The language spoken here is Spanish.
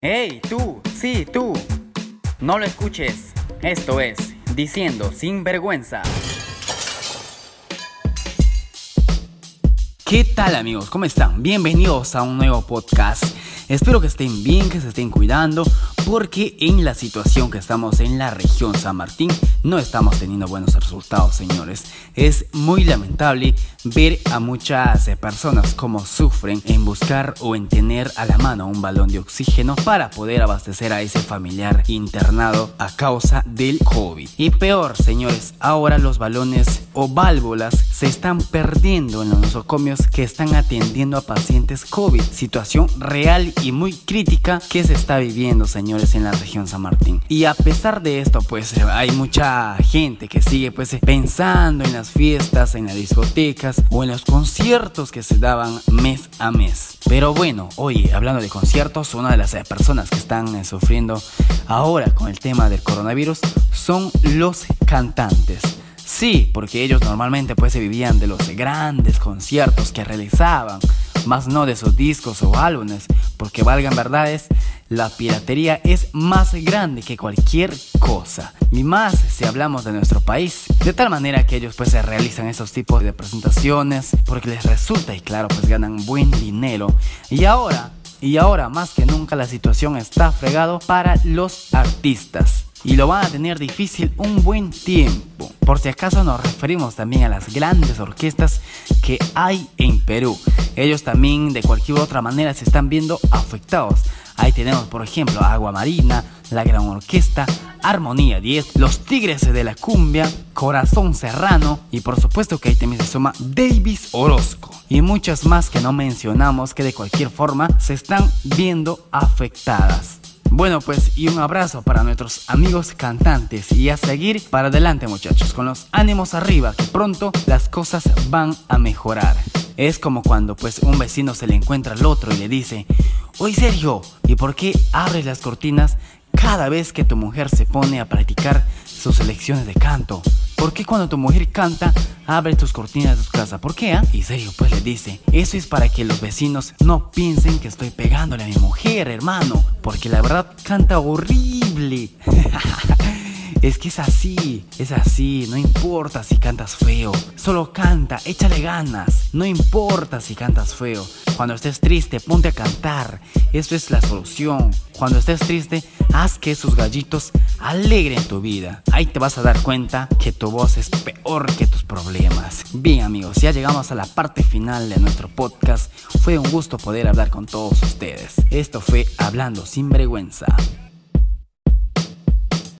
¡Hey, tú! Sí, tú. No lo escuches. Esto es Diciendo sin vergüenza. ¿Qué tal amigos? ¿Cómo están? Bienvenidos a un nuevo podcast. Espero que estén bien, que se estén cuidando, porque en la situación que estamos en la región San Martín no estamos teniendo buenos resultados, señores. Es muy lamentable ver a muchas eh, personas como sufren en buscar o en tener a la mano un balón de oxígeno para poder abastecer a ese familiar internado a causa del COVID. Y peor, señores, ahora los balones o válvulas se están perdiendo en los nosocomios que están atendiendo a pacientes COVID. Situación real y muy crítica que se está viviendo, señores, en la región San Martín. Y a pesar de esto, pues eh, hay mucha gente que sigue pues eh, pensando en las fiestas, en las discotecas o en los conciertos que se daban mes a mes. Pero bueno, hoy hablando de conciertos, una de las eh, personas que están sufriendo ahora con el tema del coronavirus son los cantantes. Sí, porque ellos normalmente pues se vivían de los grandes conciertos que realizaban, más no de sus discos o álbumes, porque valgan verdades, la piratería es más grande que cualquier cosa, y más si hablamos de nuestro país. De tal manera que ellos pues se realizan esos tipos de presentaciones porque les resulta y claro pues ganan buen dinero. Y ahora, y ahora más que nunca la situación está fregado para los artistas y lo van a tener difícil un buen tiempo. Por si acaso nos referimos también a las grandes orquestas que hay en Perú. Ellos también de cualquier otra manera se están viendo afectados. Ahí tenemos por ejemplo Agua Marina, la Gran Orquesta, Armonía 10, Los Tigres de la Cumbia, Corazón Serrano y por supuesto que ahí también se suma Davis Orozco y muchas más que no mencionamos que de cualquier forma se están viendo afectadas. Bueno, pues y un abrazo para nuestros amigos cantantes y a seguir para adelante muchachos, con los ánimos arriba, que pronto las cosas van a mejorar. Es como cuando pues un vecino se le encuentra al otro y le dice, Oye Sergio, ¿y por qué abres las cortinas cada vez que tu mujer se pone a practicar sus lecciones de canto? ¿Por qué cuando tu mujer canta, abre tus cortinas de su casa? ¿Por qué? Ah? Y serio, pues le dice, eso es para que los vecinos no piensen que estoy pegándole a mi mujer, hermano. Porque la verdad canta horrible. Es que es así, es así, no importa si cantas feo, solo canta, échale ganas, no importa si cantas feo. Cuando estés triste, ponte a cantar, eso es la solución. Cuando estés triste, haz que esos gallitos alegren tu vida. Ahí te vas a dar cuenta que tu voz es peor que tus problemas. Bien amigos, ya llegamos a la parte final de nuestro podcast. Fue un gusto poder hablar con todos ustedes. Esto fue Hablando sin vergüenza.